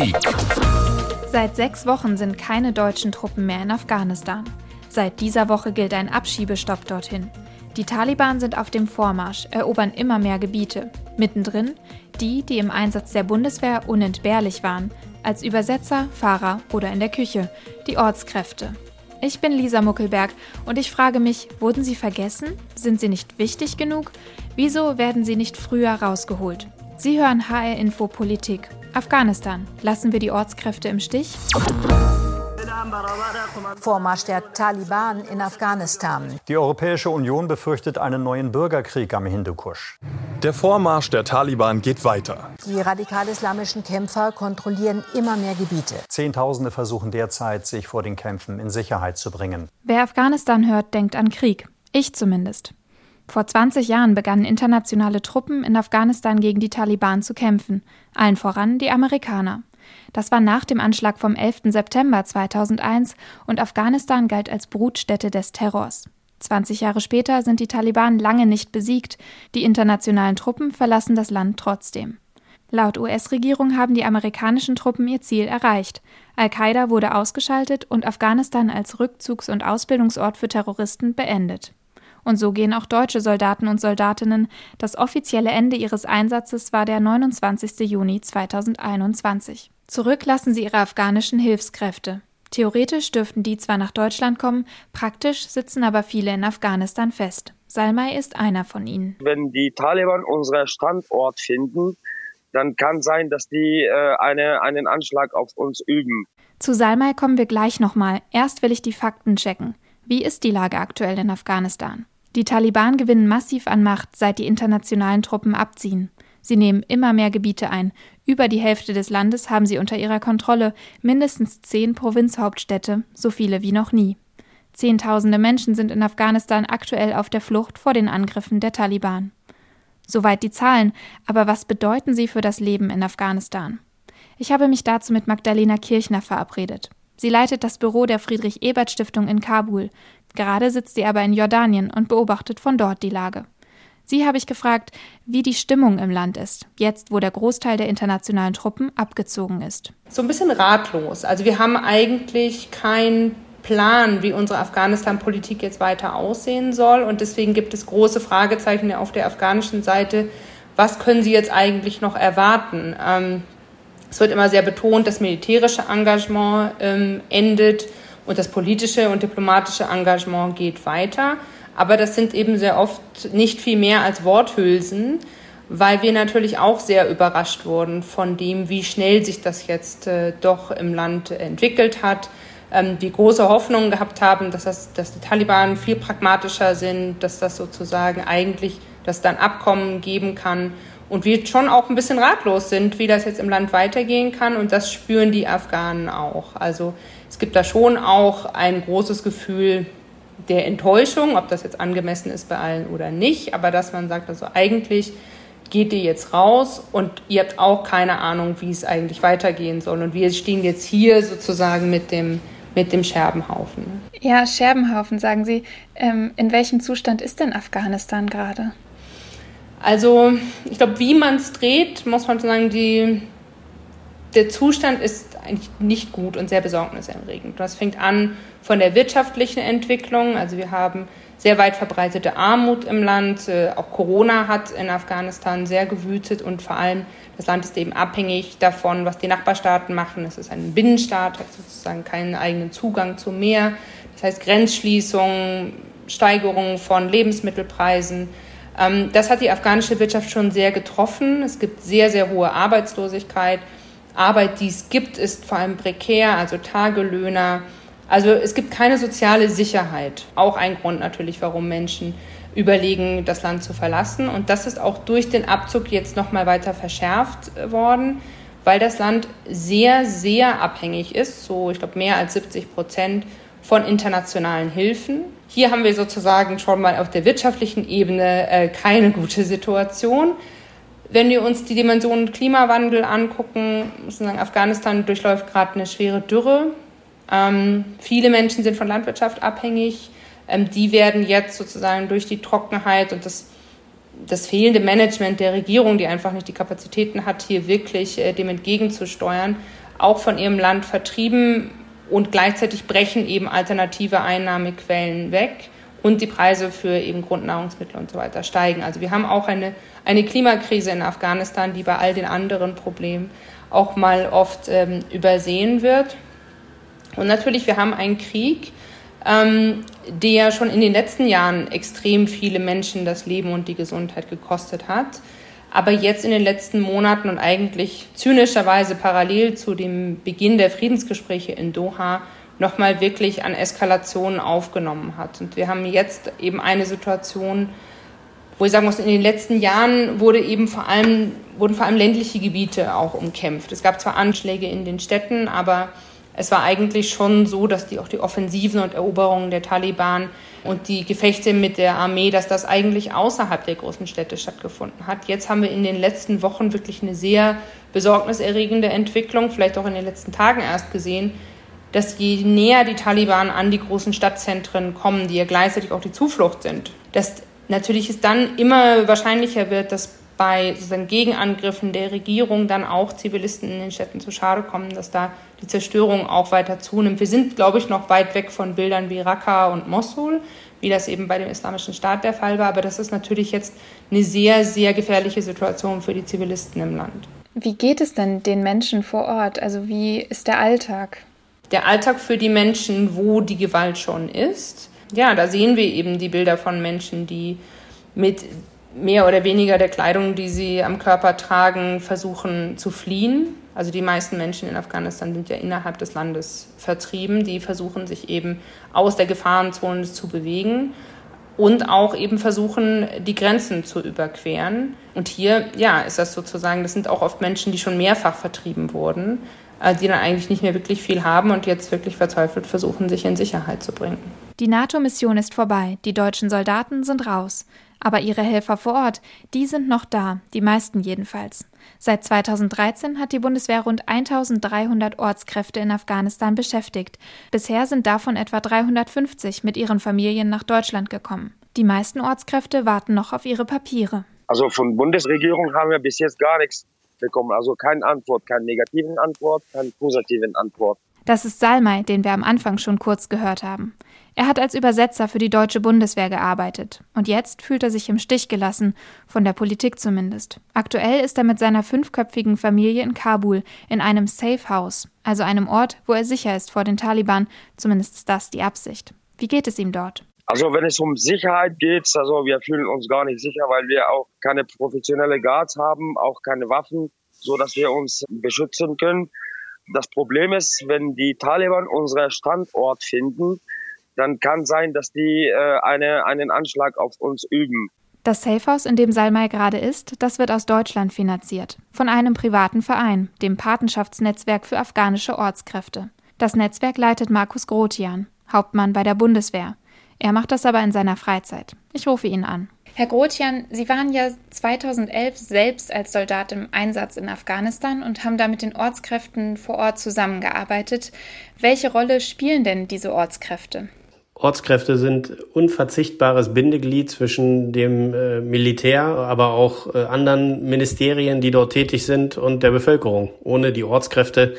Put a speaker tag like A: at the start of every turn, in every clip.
A: Politik.
B: Seit sechs Wochen sind keine deutschen Truppen mehr in Afghanistan. Seit dieser Woche gilt ein Abschiebestopp dorthin. Die Taliban sind auf dem Vormarsch, erobern immer mehr Gebiete. Mittendrin die, die im Einsatz der Bundeswehr unentbehrlich waren, als Übersetzer, Fahrer oder in der Küche, die Ortskräfte. Ich bin Lisa Muckelberg und ich frage mich, wurden sie vergessen? Sind sie nicht wichtig genug? Wieso werden sie nicht früher rausgeholt? Sie hören HR Info Politik. Afghanistan. Lassen wir die Ortskräfte im Stich?
C: Vormarsch der Taliban in Afghanistan.
D: Die Europäische Union befürchtet einen neuen Bürgerkrieg am Hindukusch.
E: Der Vormarsch der Taliban geht weiter.
C: Die radikal-islamischen Kämpfer kontrollieren immer mehr Gebiete.
D: Zehntausende versuchen derzeit, sich vor den Kämpfen in Sicherheit zu bringen.
B: Wer Afghanistan hört, denkt an Krieg. Ich zumindest. Vor 20 Jahren begannen internationale Truppen in Afghanistan gegen die Taliban zu kämpfen, allen voran die Amerikaner. Das war nach dem Anschlag vom 11. September 2001 und Afghanistan galt als Brutstätte des Terrors. 20 Jahre später sind die Taliban lange nicht besiegt, die internationalen Truppen verlassen das Land trotzdem. Laut US-Regierung haben die amerikanischen Truppen ihr Ziel erreicht. Al-Qaida wurde ausgeschaltet und Afghanistan als Rückzugs- und Ausbildungsort für Terroristen beendet. Und so gehen auch deutsche Soldaten und Soldatinnen. Das offizielle Ende ihres Einsatzes war der 29. Juni 2021. Zurück lassen sie ihre afghanischen Hilfskräfte. Theoretisch dürften die zwar nach Deutschland kommen, praktisch sitzen aber viele in Afghanistan fest. Salmai ist einer von ihnen.
F: Wenn die Taliban unseren Standort finden, dann kann sein, dass die äh, eine, einen Anschlag auf uns üben.
B: Zu Salmai kommen wir gleich nochmal. Erst will ich die Fakten checken. Wie ist die Lage aktuell in Afghanistan? Die Taliban gewinnen massiv an Macht, seit die internationalen Truppen abziehen. Sie nehmen immer mehr Gebiete ein. Über die Hälfte des Landes haben sie unter ihrer Kontrolle, mindestens zehn Provinzhauptstädte, so viele wie noch nie. Zehntausende Menschen sind in Afghanistan aktuell auf der Flucht vor den Angriffen der Taliban. Soweit die Zahlen, aber was bedeuten sie für das Leben in Afghanistan? Ich habe mich dazu mit Magdalena Kirchner verabredet. Sie leitet das Büro der Friedrich-Ebert-Stiftung in Kabul. Gerade sitzt sie aber in Jordanien und beobachtet von dort die Lage. Sie habe ich gefragt, wie die Stimmung im Land ist, jetzt wo der Großteil der internationalen Truppen abgezogen ist.
G: So ein bisschen ratlos. Also wir haben eigentlich keinen Plan, wie unsere Afghanistan-Politik jetzt weiter aussehen soll. Und deswegen gibt es große Fragezeichen auf der afghanischen Seite. Was können Sie jetzt eigentlich noch erwarten? Ähm, es wird immer sehr betont, das militärische Engagement ähm, endet und das politische und diplomatische Engagement geht weiter. Aber das sind eben sehr oft nicht viel mehr als Worthülsen, weil wir natürlich auch sehr überrascht wurden von dem, wie schnell sich das jetzt äh, doch im Land entwickelt hat. Ähm, wie große Hoffnungen gehabt haben, dass, das, dass die Taliban viel pragmatischer sind, dass das sozusagen eigentlich das dann Abkommen geben kann und wir schon auch ein bisschen ratlos sind, wie das jetzt im Land weitergehen kann. Und das spüren die Afghanen auch. Also es gibt da schon auch ein großes Gefühl der Enttäuschung, ob das jetzt angemessen ist bei allen oder nicht. Aber dass man sagt, also eigentlich geht ihr jetzt raus und ihr habt auch keine Ahnung, wie es eigentlich weitergehen soll. Und wir stehen jetzt hier sozusagen mit dem, mit dem Scherbenhaufen.
B: Ja, Scherbenhaufen, sagen Sie. Ähm, in welchem Zustand ist denn Afghanistan gerade?
G: Also ich glaube, wie man es dreht, muss man sagen, die, der Zustand ist eigentlich nicht gut und sehr besorgniserregend. Das fängt an von der wirtschaftlichen Entwicklung. Also wir haben sehr weit verbreitete Armut im Land. Äh, auch Corona hat in Afghanistan sehr gewütet und vor allem das Land ist eben abhängig davon, was die Nachbarstaaten machen. Es ist ein Binnenstaat, hat sozusagen keinen eigenen Zugang zum Meer. Das heißt Grenzschließungen, Steigerung von Lebensmittelpreisen. Ähm, das hat die afghanische Wirtschaft schon sehr getroffen. Es gibt sehr, sehr hohe Arbeitslosigkeit. Arbeit, die es gibt, ist vor allem prekär, also Tagelöhner. Also es gibt keine soziale Sicherheit. Auch ein Grund natürlich, warum Menschen überlegen, das Land zu verlassen. Und das ist auch durch den Abzug jetzt nochmal weiter verschärft worden, weil das Land sehr, sehr abhängig ist. So, ich glaube, mehr als 70 Prozent von internationalen Hilfen. Hier haben wir sozusagen schon mal auf der wirtschaftlichen Ebene äh, keine gute Situation. Wenn wir uns die Dimensionen Klimawandel angucken, müssen sagen, Afghanistan durchläuft gerade eine schwere Dürre. Ähm, viele Menschen sind von Landwirtschaft abhängig. Ähm, die werden jetzt sozusagen durch die Trockenheit und das, das fehlende Management der Regierung, die einfach nicht die Kapazitäten hat, hier wirklich äh, dem entgegenzusteuern, auch von ihrem Land vertrieben und gleichzeitig brechen eben alternative Einnahmequellen weg und die Preise für eben Grundnahrungsmittel und so weiter steigen. Also wir haben auch eine, eine Klimakrise in Afghanistan, die bei all den anderen Problemen auch mal oft ähm, übersehen wird. Und natürlich, wir haben einen Krieg, ähm, der schon in den letzten Jahren extrem viele Menschen das Leben und die Gesundheit gekostet hat aber jetzt in den letzten Monaten und eigentlich zynischerweise parallel zu dem Beginn der Friedensgespräche in Doha nochmal wirklich an Eskalationen aufgenommen hat. Und wir haben jetzt eben eine Situation, wo ich sagen muss, in den letzten Jahren wurde eben vor allem, wurden vor allem ländliche Gebiete auch umkämpft. Es gab zwar Anschläge in den Städten, aber es war eigentlich schon so, dass die auch die Offensiven und Eroberungen der Taliban und die Gefechte mit der Armee, dass das eigentlich außerhalb der großen Städte stattgefunden hat. Jetzt haben wir in den letzten Wochen wirklich eine sehr besorgniserregende Entwicklung, vielleicht auch in den letzten Tagen erst gesehen, dass je näher die Taliban an die großen Stadtzentren kommen, die ja gleichzeitig auch die Zuflucht sind, dass natürlich es dann immer wahrscheinlicher wird, dass bei sozusagen Gegenangriffen der Regierung dann auch Zivilisten in den Städten zu Schade kommen, dass da die Zerstörung auch weiter zunimmt. Wir sind, glaube ich, noch weit weg von Bildern wie Raqqa und Mosul, wie das eben bei dem Islamischen Staat der Fall war. Aber das ist natürlich jetzt eine sehr, sehr gefährliche Situation für die Zivilisten im Land.
B: Wie geht es denn den Menschen vor Ort? Also wie ist der Alltag?
G: Der Alltag für die Menschen, wo die Gewalt schon ist. Ja, da sehen wir eben die Bilder von Menschen, die mit mehr oder weniger der Kleidung, die sie am Körper tragen, versuchen zu fliehen. Also die meisten Menschen in Afghanistan sind ja innerhalb des Landes vertrieben. Die versuchen sich eben aus der Gefahrenzone zu bewegen und auch eben versuchen, die Grenzen zu überqueren. Und hier, ja, ist das sozusagen, das sind auch oft Menschen, die schon mehrfach vertrieben wurden, die dann eigentlich nicht mehr wirklich viel haben und jetzt wirklich verzweifelt versuchen, sich in Sicherheit zu bringen.
B: Die NATO-Mission ist vorbei, die deutschen Soldaten sind raus. Aber ihre Helfer vor Ort, die sind noch da, die meisten jedenfalls. Seit 2013 hat die Bundeswehr rund 1300 Ortskräfte in Afghanistan beschäftigt. Bisher sind davon etwa 350 mit ihren Familien nach Deutschland gekommen. Die meisten Ortskräfte warten noch auf ihre Papiere.
F: Also von Bundesregierung haben wir bis jetzt gar nichts bekommen. Also keine Antwort, keine negativen Antwort, keine positiven Antwort.
B: Das ist Salmai, den wir am Anfang schon kurz gehört haben. Er hat als Übersetzer für die deutsche Bundeswehr gearbeitet und jetzt fühlt er sich im Stich gelassen, von der Politik zumindest. Aktuell ist er mit seiner fünfköpfigen Familie in Kabul in einem Safe House, also einem Ort, wo er sicher ist vor den Taliban, zumindest ist das die Absicht. Wie geht es ihm dort?
F: Also wenn es um Sicherheit geht, also wir fühlen uns gar nicht sicher, weil wir auch keine professionelle Guards haben, auch keine Waffen, so dass wir uns beschützen können. Das Problem ist, wenn die Taliban unseren Standort finden, dann kann sein, dass die äh, eine, einen Anschlag auf uns üben.
B: Das Safehouse, in dem Salmai gerade ist, das wird aus Deutschland finanziert. Von einem privaten Verein, dem Patenschaftsnetzwerk für afghanische Ortskräfte. Das Netzwerk leitet Markus Grotian, Hauptmann bei der Bundeswehr. Er macht das aber in seiner Freizeit. Ich rufe ihn an. Herr Grotian, Sie waren ja 2011 selbst als Soldat im Einsatz in Afghanistan und haben da mit den Ortskräften vor Ort zusammengearbeitet. Welche Rolle spielen denn diese Ortskräfte?
A: Ortskräfte sind unverzichtbares Bindeglied zwischen dem äh, Militär, aber auch äh, anderen Ministerien, die dort tätig sind, und der Bevölkerung. Ohne die Ortskräfte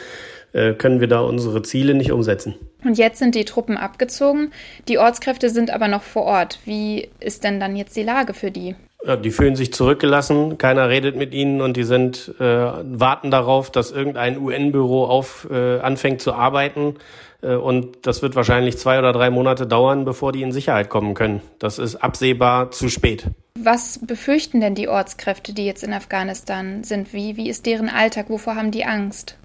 A: äh, können wir da unsere Ziele nicht umsetzen.
B: Und jetzt sind die Truppen abgezogen. Die Ortskräfte sind aber noch vor Ort. Wie ist denn dann jetzt die Lage für die?
A: Ja, die fühlen sich zurückgelassen, keiner redet mit ihnen und die sind äh, warten darauf, dass irgendein UN-Büro auf äh, anfängt zu arbeiten äh, und das wird wahrscheinlich zwei oder drei Monate dauern, bevor die in Sicherheit kommen können. Das ist absehbar zu spät.
B: Was befürchten denn die Ortskräfte, die jetzt in Afghanistan sind? Wie, wie ist deren Alltag? Wovor haben die Angst?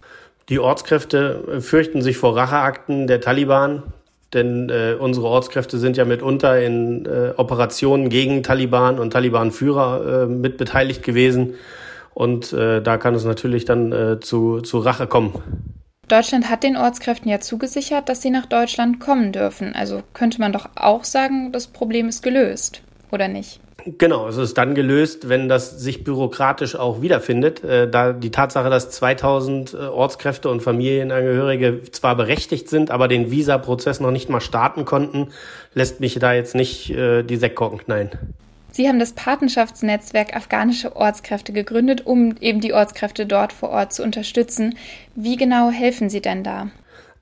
A: Die Ortskräfte fürchten sich vor Racheakten der Taliban, denn äh, unsere Ortskräfte sind ja mitunter in äh, Operationen gegen Taliban und Taliban-Führer äh, mit gewesen. Und äh, da kann es natürlich dann äh, zu, zu Rache kommen.
B: Deutschland hat den Ortskräften ja zugesichert, dass sie nach Deutschland kommen dürfen. Also könnte man doch auch sagen, das Problem ist gelöst, oder nicht?
A: Genau, es ist dann gelöst, wenn das sich bürokratisch auch wiederfindet. Äh, da die Tatsache, dass 2000 äh, Ortskräfte und Familienangehörige zwar berechtigt sind, aber den Visa-Prozess noch nicht mal starten konnten, lässt mich da jetzt nicht äh, die Sektkorken knallen.
B: Sie haben das Patenschaftsnetzwerk Afghanische Ortskräfte gegründet, um eben die Ortskräfte dort vor Ort zu unterstützen. Wie genau helfen Sie denn da?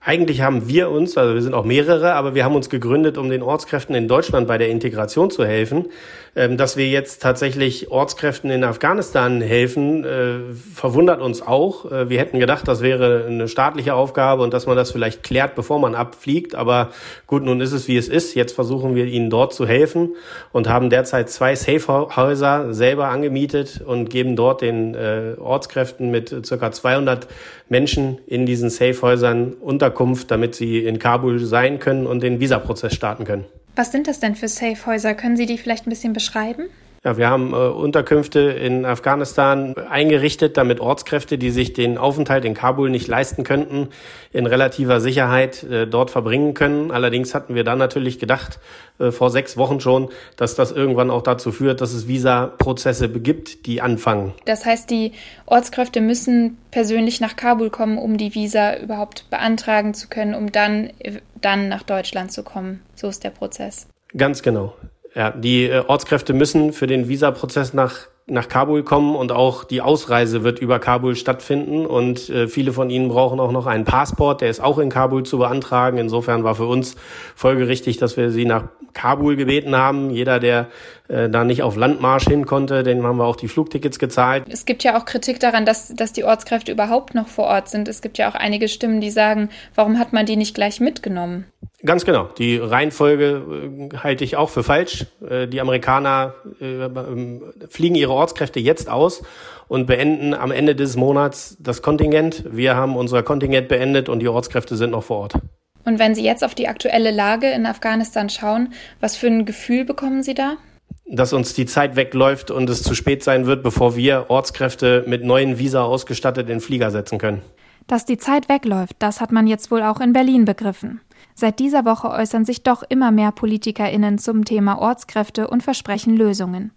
A: Eigentlich haben wir uns, also wir sind auch mehrere, aber wir haben uns gegründet, um den Ortskräften in Deutschland bei der Integration zu helfen. Ähm, dass wir jetzt tatsächlich Ortskräften in Afghanistan helfen, äh, verwundert uns auch. Äh, wir hätten gedacht, das wäre eine staatliche Aufgabe und dass man das vielleicht klärt, bevor man abfliegt. Aber gut, nun ist es, wie es ist. Jetzt versuchen wir ihnen dort zu helfen und haben derzeit zwei Safe-Häuser selber angemietet und geben dort den äh, Ortskräften mit circa 200 Menschen in diesen Safe-Häusern Unterkunft, damit sie in Kabul sein können und den Visaprozess starten können.
B: Was sind das denn für Safe-Häuser? Können Sie die vielleicht ein bisschen beschreiben?
A: Ja, wir haben äh, Unterkünfte in Afghanistan eingerichtet, damit Ortskräfte, die sich den Aufenthalt in Kabul nicht leisten könnten, in relativer Sicherheit äh, dort verbringen können. Allerdings hatten wir dann natürlich gedacht, äh, vor sechs Wochen schon, dass das irgendwann auch dazu führt, dass es Visa-Prozesse begibt, die anfangen.
B: Das heißt, die Ortskräfte müssen persönlich nach Kabul kommen, um die Visa überhaupt beantragen zu können, um dann, dann nach Deutschland zu kommen. So ist der Prozess.
A: Ganz genau. Ja, die äh, Ortskräfte müssen für den Visaprozess nach nach Kabul kommen und auch die Ausreise wird über Kabul stattfinden und äh, viele von ihnen brauchen auch noch einen Passport, der ist auch in Kabul zu beantragen. Insofern war für uns folgerichtig, dass wir sie nach Kabul gebeten haben. Jeder, der äh, da nicht auf Landmarsch hin konnte, den haben wir auch die Flugtickets gezahlt.
B: Es gibt ja auch Kritik daran, dass, dass die Ortskräfte überhaupt noch vor Ort sind. Es gibt ja auch einige Stimmen, die sagen, warum hat man die nicht gleich mitgenommen?
A: Ganz genau. Die Reihenfolge äh, halte ich auch für falsch. Äh, die Amerikaner äh, fliegen ihre Ortskräfte jetzt aus und beenden am Ende des Monats das Kontingent. Wir haben unser Kontingent beendet und die Ortskräfte sind noch vor Ort.
B: Und wenn Sie jetzt auf die aktuelle Lage in Afghanistan schauen, was für ein Gefühl bekommen Sie da?
A: Dass uns die Zeit wegläuft und es zu spät sein wird, bevor wir Ortskräfte mit neuen Visa ausgestattet in Flieger setzen können.
B: Dass die Zeit wegläuft, das hat man jetzt wohl auch in Berlin begriffen. Seit dieser Woche äußern sich doch immer mehr PolitikerInnen zum Thema Ortskräfte und versprechen Lösungen.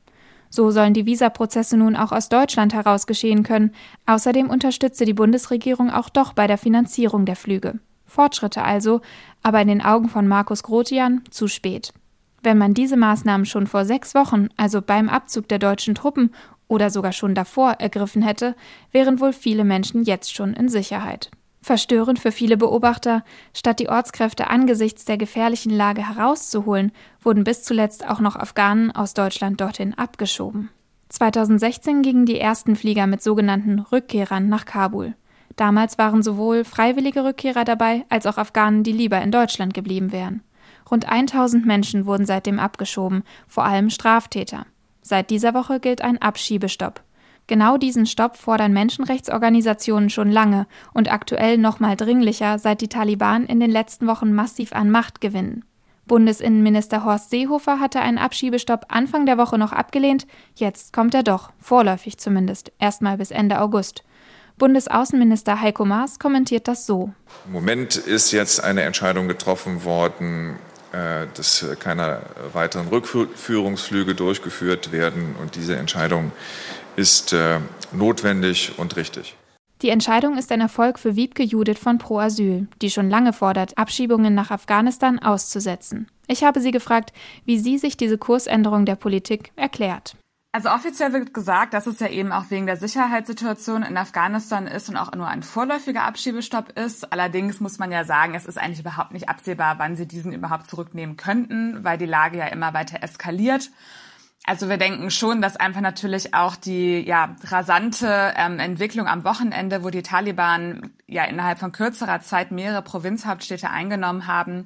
B: So sollen die Visaprozesse nun auch aus Deutschland heraus geschehen können. Außerdem unterstütze die Bundesregierung auch doch bei der Finanzierung der Flüge. Fortschritte also, aber in den Augen von Markus Grotian zu spät. Wenn man diese Maßnahmen schon vor sechs Wochen, also beim Abzug der deutschen Truppen oder sogar schon davor ergriffen hätte, wären wohl viele Menschen jetzt schon in Sicherheit. Verstörend für viele Beobachter, statt die Ortskräfte angesichts der gefährlichen Lage herauszuholen, wurden bis zuletzt auch noch Afghanen aus Deutschland dorthin abgeschoben. 2016 gingen die ersten Flieger mit sogenannten Rückkehrern nach Kabul. Damals waren sowohl freiwillige Rückkehrer dabei als auch Afghanen, die lieber in Deutschland geblieben wären. Rund 1000 Menschen wurden seitdem abgeschoben, vor allem Straftäter. Seit dieser Woche gilt ein Abschiebestopp. Genau diesen Stopp fordern Menschenrechtsorganisationen schon lange und aktuell noch mal dringlicher, seit die Taliban in den letzten Wochen massiv an Macht gewinnen. Bundesinnenminister Horst Seehofer hatte einen Abschiebestopp Anfang der Woche noch abgelehnt, jetzt kommt er doch, vorläufig zumindest, erstmal bis Ende August. Bundesaußenminister Heiko Maas kommentiert das so.
H: Im Moment ist jetzt eine Entscheidung getroffen worden, äh, dass keine weiteren Rückführungsflüge durchgeführt werden. Und diese Entscheidung ist äh, notwendig und richtig.
B: Die Entscheidung ist ein Erfolg für Wiebke Judith von Pro Asyl, die schon lange fordert, Abschiebungen nach Afghanistan auszusetzen. Ich habe sie gefragt, wie sie sich diese Kursänderung der Politik erklärt.
I: Also offiziell wird gesagt, dass es ja eben auch wegen der Sicherheitssituation in Afghanistan ist und auch nur ein vorläufiger Abschiebestopp ist. Allerdings muss man ja sagen, es ist eigentlich überhaupt nicht absehbar, wann sie diesen überhaupt zurücknehmen könnten, weil die Lage ja immer weiter eskaliert. Also wir denken schon, dass einfach natürlich auch die ja, rasante ähm, Entwicklung am Wochenende, wo die Taliban ja innerhalb von kürzerer Zeit mehrere Provinzhauptstädte eingenommen haben,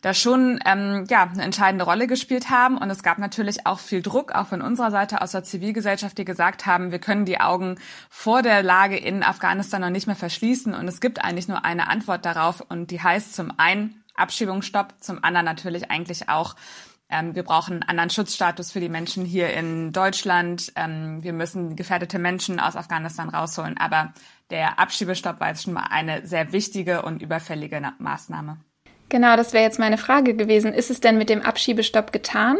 I: da schon ähm, ja, eine entscheidende Rolle gespielt haben. Und es gab natürlich auch viel Druck, auch von unserer Seite aus der Zivilgesellschaft, die gesagt haben, wir können die Augen vor der Lage in Afghanistan noch nicht mehr verschließen. Und es gibt eigentlich nur eine Antwort darauf und die heißt zum einen Abschiebungsstopp, zum anderen natürlich eigentlich auch ähm, wir brauchen einen anderen Schutzstatus für die Menschen hier in Deutschland. Ähm, wir müssen gefährdete Menschen aus Afghanistan rausholen. Aber der Abschiebestopp war jetzt schon mal eine sehr wichtige und überfällige Maßnahme.
B: Genau, das wäre jetzt meine Frage gewesen. Ist es denn mit dem Abschiebestopp getan?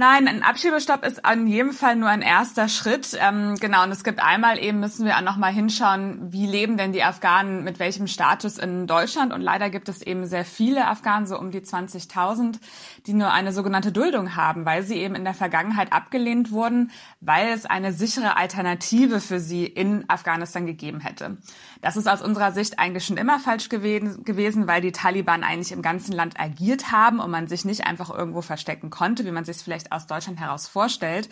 I: Nein, ein Abschiebestopp ist an jedem Fall nur ein erster Schritt. Ähm, genau, und es gibt einmal eben, müssen wir auch nochmal hinschauen, wie leben denn die Afghanen mit welchem Status in Deutschland. Und leider gibt es eben sehr viele Afghanen, so um die 20.000, die nur eine sogenannte Duldung haben, weil sie eben in der Vergangenheit abgelehnt wurden, weil es eine sichere Alternative für sie in Afghanistan gegeben hätte. Das ist aus unserer Sicht eigentlich schon immer falsch gewesen, gewesen weil die Taliban eigentlich im ganzen Land agiert haben und man sich nicht einfach irgendwo verstecken konnte, wie man sich vielleicht aus Deutschland heraus vorstellt.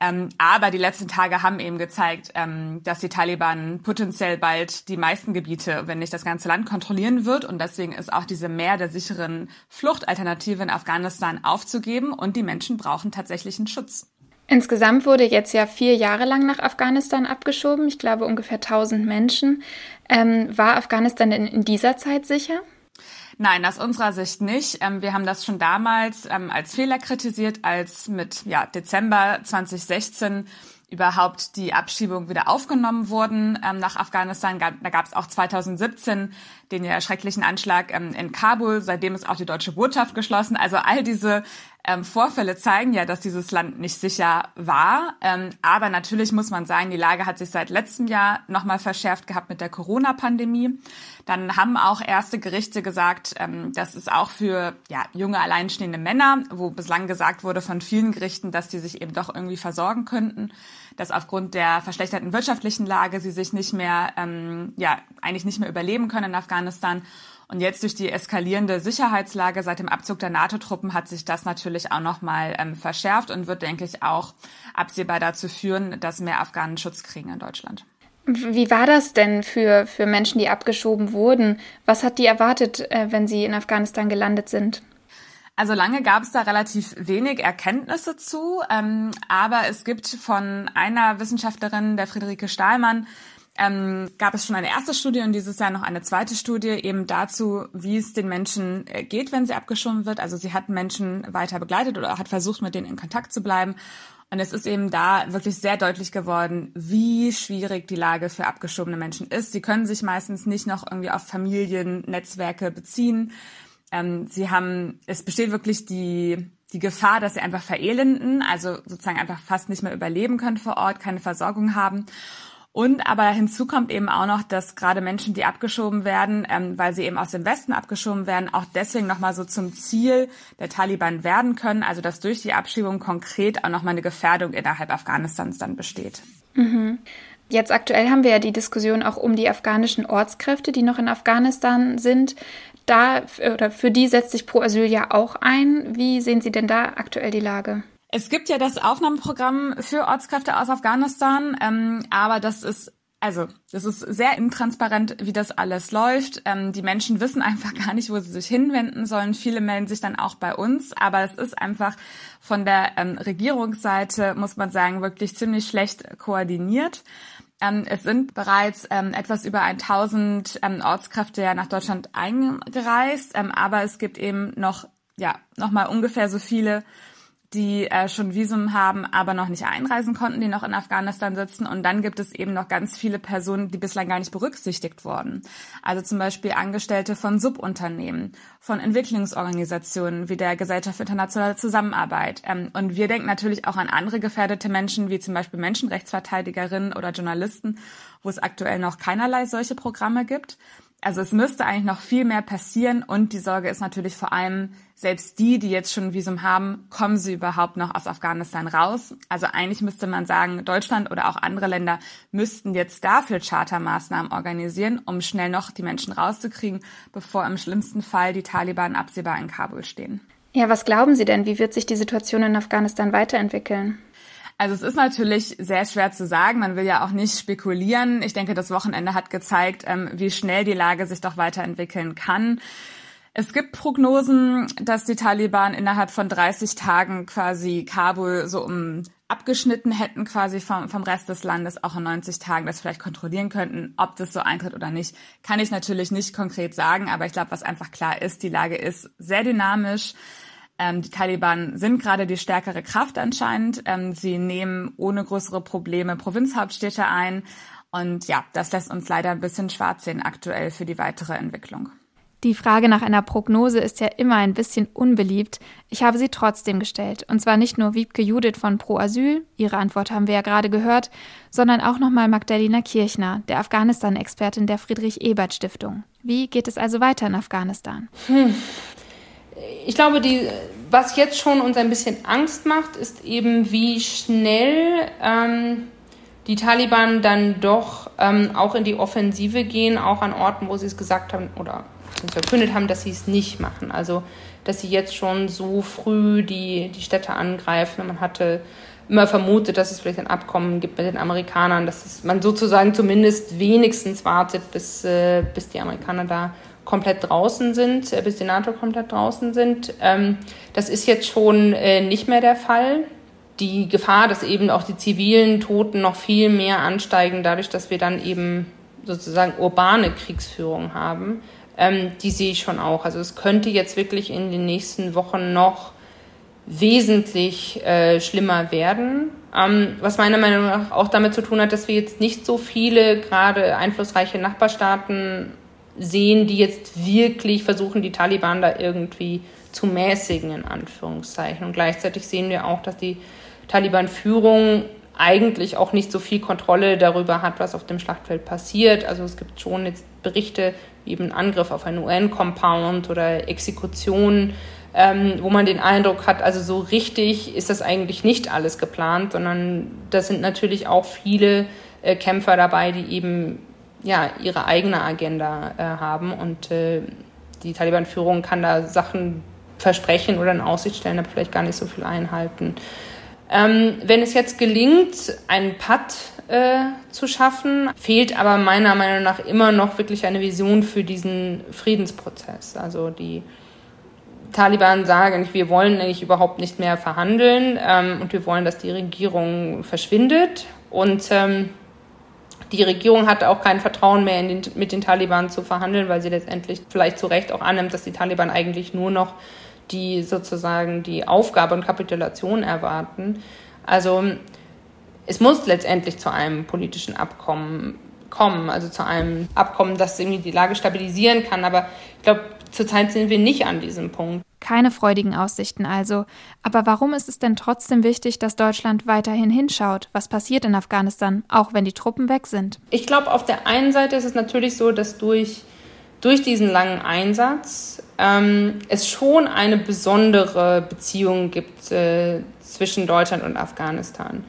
I: Ähm, aber die letzten Tage haben eben gezeigt, ähm, dass die Taliban potenziell bald die meisten Gebiete, wenn nicht das ganze Land, kontrollieren wird. Und deswegen ist auch diese mehr der sicheren Fluchtalternative in Afghanistan aufzugeben. Und die Menschen brauchen tatsächlichen Schutz.
B: Insgesamt wurde jetzt ja vier Jahre lang nach Afghanistan abgeschoben. Ich glaube ungefähr 1000 Menschen. Ähm, war Afghanistan in dieser Zeit sicher?
I: Nein, aus unserer Sicht nicht. Ähm, wir haben das schon damals ähm, als Fehler kritisiert, als mit ja, Dezember 2016 überhaupt die Abschiebung wieder aufgenommen wurden ähm, nach Afghanistan. da gab es auch 2017 den ja schrecklichen Anschlag in Kabul. Seitdem ist auch die deutsche Botschaft geschlossen. Also all diese ähm, Vorfälle zeigen ja, dass dieses Land nicht sicher war. Ähm, aber natürlich muss man sagen, die Lage hat sich seit letztem Jahr nochmal verschärft gehabt mit der Corona-Pandemie. Dann haben auch erste Gerichte gesagt, ähm, das ist auch für ja, junge alleinstehende Männer, wo bislang gesagt wurde von vielen Gerichten, dass die sich eben doch irgendwie versorgen könnten, dass aufgrund der verschlechterten wirtschaftlichen Lage sie sich nicht mehr, ähm, ja, eigentlich nicht mehr überleben können in Afghanistan. Und jetzt durch die eskalierende Sicherheitslage seit dem Abzug der NATO-Truppen hat sich das natürlich auch nochmal ähm, verschärft und wird, denke ich, auch absehbar dazu führen, dass mehr Afghanen Schutz kriegen in Deutschland.
B: Wie war das denn für, für Menschen, die abgeschoben wurden? Was hat die erwartet, äh, wenn sie in Afghanistan gelandet sind?
I: Also lange gab es da relativ wenig Erkenntnisse zu, ähm, aber es gibt von einer Wissenschaftlerin, der Friederike Stahlmann, ähm, gab es schon eine erste Studie und dieses Jahr noch eine zweite Studie eben dazu, wie es den Menschen äh, geht, wenn sie abgeschoben wird. Also sie hat Menschen weiter begleitet oder hat versucht, mit denen in Kontakt zu bleiben. Und es ist eben da wirklich sehr deutlich geworden, wie schwierig die Lage für abgeschobene Menschen ist. Sie können sich meistens nicht noch irgendwie auf Familiennetzwerke beziehen. Ähm, sie haben, es besteht wirklich die, die Gefahr, dass sie einfach verelenden, also sozusagen einfach fast nicht mehr überleben können vor Ort, keine Versorgung haben. Und aber hinzu kommt eben auch noch, dass gerade Menschen, die abgeschoben werden, ähm, weil sie eben aus dem Westen abgeschoben werden, auch deswegen nochmal so zum Ziel der Taliban werden können. Also dass durch die Abschiebung konkret auch nochmal eine Gefährdung innerhalb Afghanistans dann besteht.
B: Mhm. Jetzt aktuell haben wir ja die Diskussion auch um die afghanischen Ortskräfte, die noch in Afghanistan sind. Da oder für die setzt sich Pro Asyl ja auch ein. Wie sehen Sie denn da aktuell die Lage?
I: Es gibt ja das Aufnahmeprogramm für Ortskräfte aus Afghanistan, ähm, aber das ist also, das ist sehr intransparent, wie das alles läuft. Ähm, die Menschen wissen einfach gar nicht, wo sie sich hinwenden sollen. Viele melden sich dann auch bei uns, aber es ist einfach von der ähm, Regierungsseite, muss man sagen, wirklich ziemlich schlecht koordiniert. Ähm, es sind bereits ähm, etwas über 1000 ähm, Ortskräfte ja nach Deutschland eingereist, ähm, aber es gibt eben noch, ja, noch mal ungefähr so viele die äh, schon Visum haben, aber noch nicht einreisen konnten, die noch in Afghanistan sitzen. Und dann gibt es eben noch ganz viele Personen, die bislang gar nicht berücksichtigt wurden. Also zum Beispiel Angestellte von Subunternehmen, von Entwicklungsorganisationen wie der Gesellschaft für internationale Zusammenarbeit. Ähm, und wir denken natürlich auch an andere gefährdete Menschen, wie zum Beispiel Menschenrechtsverteidigerinnen oder Journalisten, wo es aktuell noch keinerlei solche Programme gibt. Also es müsste eigentlich noch viel mehr passieren und die Sorge ist natürlich vor allem, selbst die, die jetzt schon ein Visum haben, kommen sie überhaupt noch aus Afghanistan raus? Also eigentlich müsste man sagen, Deutschland oder auch andere Länder müssten jetzt dafür Chartermaßnahmen organisieren, um schnell noch die Menschen rauszukriegen, bevor im schlimmsten Fall die Taliban absehbar in Kabul stehen.
B: Ja, was glauben Sie denn? Wie wird sich die Situation in Afghanistan weiterentwickeln?
I: Also es ist natürlich sehr schwer zu sagen. Man will ja auch nicht spekulieren. Ich denke, das Wochenende hat gezeigt, ähm, wie schnell die Lage sich doch weiterentwickeln kann. Es gibt Prognosen, dass die Taliban innerhalb von 30 Tagen quasi Kabul so um abgeschnitten hätten quasi vom, vom Rest des Landes, auch in 90 Tagen das vielleicht kontrollieren könnten. Ob das so eintritt oder nicht, kann ich natürlich nicht konkret sagen. Aber ich glaube, was einfach klar ist, die Lage ist sehr dynamisch. Ähm, die Taliban sind gerade die stärkere Kraft anscheinend. Ähm, sie nehmen ohne größere Probleme Provinzhauptstädte ein. Und ja, das lässt uns leider ein bisschen schwarz sehen aktuell für die weitere Entwicklung.
B: Die Frage nach einer Prognose ist ja immer ein bisschen unbeliebt. Ich habe sie trotzdem gestellt. Und zwar nicht nur Wiebke Judith von Pro Asyl, ihre Antwort haben wir ja gerade gehört, sondern auch nochmal Magdalena Kirchner, der Afghanistan-Expertin der Friedrich-Ebert-Stiftung. Wie geht es also weiter in Afghanistan? Hm.
G: Ich glaube, die, was jetzt schon uns ein bisschen Angst macht, ist eben, wie schnell ähm, die Taliban dann doch ähm, auch in die Offensive gehen, auch an Orten, wo sie es gesagt haben oder verkündet haben, dass sie es nicht machen. Also, dass sie jetzt schon so früh die, die Städte angreifen. Man hatte immer vermutet, dass es vielleicht ein Abkommen gibt mit den Amerikanern, dass es, man sozusagen zumindest wenigstens wartet, bis, äh, bis die Amerikaner da komplett draußen sind, äh, bis die NATO komplett draußen sind. Ähm, das ist jetzt schon äh, nicht mehr der Fall. Die Gefahr, dass eben auch die zivilen Toten noch viel mehr ansteigen, dadurch, dass wir dann eben sozusagen urbane Kriegsführung haben, ähm, die sehe ich schon auch. Also es könnte jetzt wirklich in den nächsten Wochen noch wesentlich äh, schlimmer werden. Ähm, was meiner Meinung nach auch damit zu tun hat, dass wir jetzt nicht so viele gerade einflussreiche Nachbarstaaten sehen, die jetzt wirklich versuchen, die Taliban da irgendwie zu mäßigen, in Anführungszeichen. Und gleichzeitig sehen wir auch, dass die Taliban-Führung eigentlich auch nicht so viel Kontrolle darüber hat, was auf dem Schlachtfeld passiert. Also es gibt schon jetzt Berichte, wie eben Angriff auf einen UN-Compound oder Exekutionen, ähm, wo man den Eindruck hat, also so richtig ist das eigentlich nicht alles geplant, sondern da sind natürlich auch viele äh, Kämpfer dabei, die eben ja ihre eigene Agenda äh, haben und äh, die Taliban-Führung kann da Sachen versprechen oder in Aussicht stellen, aber vielleicht gar nicht so viel einhalten. Ähm, wenn es jetzt gelingt, einen Patt äh, zu schaffen, fehlt aber meiner Meinung nach immer noch wirklich eine Vision für diesen Friedensprozess. Also die Taliban sagen, wir wollen eigentlich überhaupt nicht mehr verhandeln ähm, und wir wollen, dass die Regierung verschwindet. Und ähm, die Regierung hat auch kein Vertrauen mehr den, mit den Taliban zu verhandeln, weil sie letztendlich vielleicht zu Recht auch annimmt, dass die Taliban eigentlich nur noch die sozusagen die Aufgabe und Kapitulation erwarten. Also es muss letztendlich zu einem politischen Abkommen kommen, also zu einem Abkommen, das irgendwie die Lage stabilisieren kann. Aber ich glaube, zurzeit sind wir nicht an diesem Punkt.
B: Keine freudigen Aussichten also. Aber warum ist es denn trotzdem wichtig, dass Deutschland weiterhin hinschaut, was passiert in Afghanistan, auch wenn die Truppen weg sind?
G: Ich glaube, auf der einen Seite ist es natürlich so, dass durch, durch diesen langen Einsatz ähm, es schon eine besondere Beziehung gibt äh, zwischen Deutschland und Afghanistan.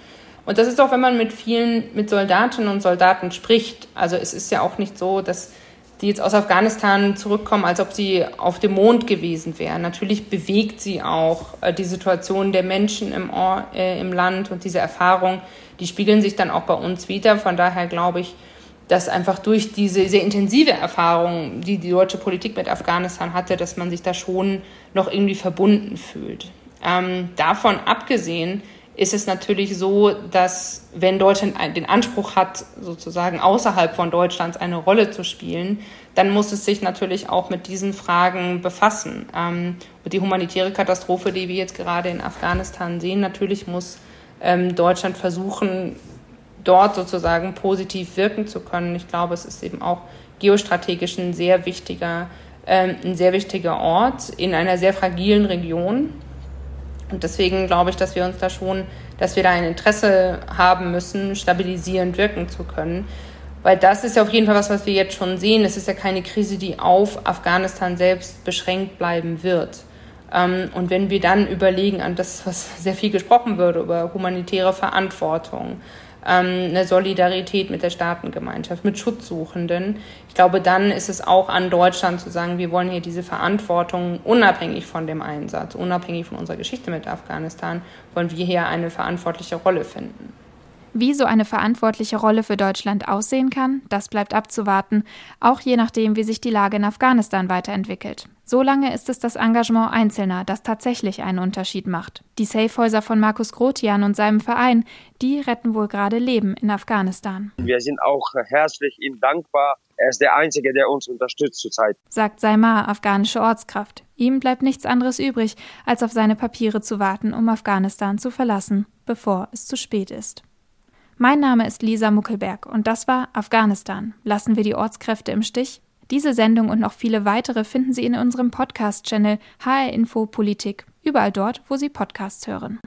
G: Und das ist auch, wenn man mit vielen, mit Soldatinnen und Soldaten spricht. Also es ist ja auch nicht so, dass die jetzt aus Afghanistan zurückkommen, als ob sie auf dem Mond gewesen wären. Natürlich bewegt sie auch äh, die Situation der Menschen im, äh, im Land und diese Erfahrung, die spiegeln sich dann auch bei uns wieder. Von daher glaube ich, dass einfach durch diese sehr intensive Erfahrung, die die deutsche Politik mit Afghanistan hatte, dass man sich da schon noch irgendwie verbunden fühlt. Ähm, davon abgesehen ist es natürlich so, dass wenn Deutschland den Anspruch hat, sozusagen außerhalb von Deutschlands eine Rolle zu spielen, dann muss es sich natürlich auch mit diesen Fragen befassen. Ähm, und die humanitäre Katastrophe, die wir jetzt gerade in Afghanistan sehen, natürlich muss ähm, Deutschland versuchen, dort sozusagen positiv wirken zu können. Ich glaube, es ist eben auch geostrategisch ein sehr wichtiger, ähm, ein sehr wichtiger Ort in einer sehr fragilen Region. Und deswegen glaube ich, dass wir uns da schon, dass wir da ein Interesse haben müssen, stabilisierend wirken zu können. Weil das ist ja auf jeden Fall was, was wir jetzt schon sehen. Es ist ja keine Krise, die auf Afghanistan selbst beschränkt bleiben wird. Ähm, und wenn wir dann überlegen an das, was sehr viel gesprochen wird, über humanitäre Verantwortung, ähm, eine Solidarität mit der Staatengemeinschaft, mit Schutzsuchenden. Ich glaube, dann ist es auch an Deutschland zu sagen, wir wollen hier diese Verantwortung unabhängig von dem Einsatz, unabhängig von unserer Geschichte mit Afghanistan, wollen wir hier eine verantwortliche Rolle finden.
B: Wie so eine verantwortliche Rolle für Deutschland aussehen kann, das bleibt abzuwarten, auch je nachdem, wie sich die Lage in Afghanistan weiterentwickelt. Solange ist es das Engagement Einzelner, das tatsächlich einen Unterschied macht. Die Safehäuser von Markus Grotian und seinem Verein, die retten wohl gerade Leben in Afghanistan.
F: Wir sind auch herzlich ihm dankbar. Er ist der Einzige, der uns unterstützt zurzeit.
B: Sagt Saimar, afghanische Ortskraft. Ihm bleibt nichts anderes übrig, als auf seine Papiere zu warten, um Afghanistan zu verlassen, bevor es zu spät ist. Mein Name ist Lisa Muckelberg und das war Afghanistan. Lassen wir die Ortskräfte im Stich? Diese Sendung und noch viele weitere finden Sie in unserem Podcast-Channel HR Info Politik, überall dort, wo Sie Podcasts hören.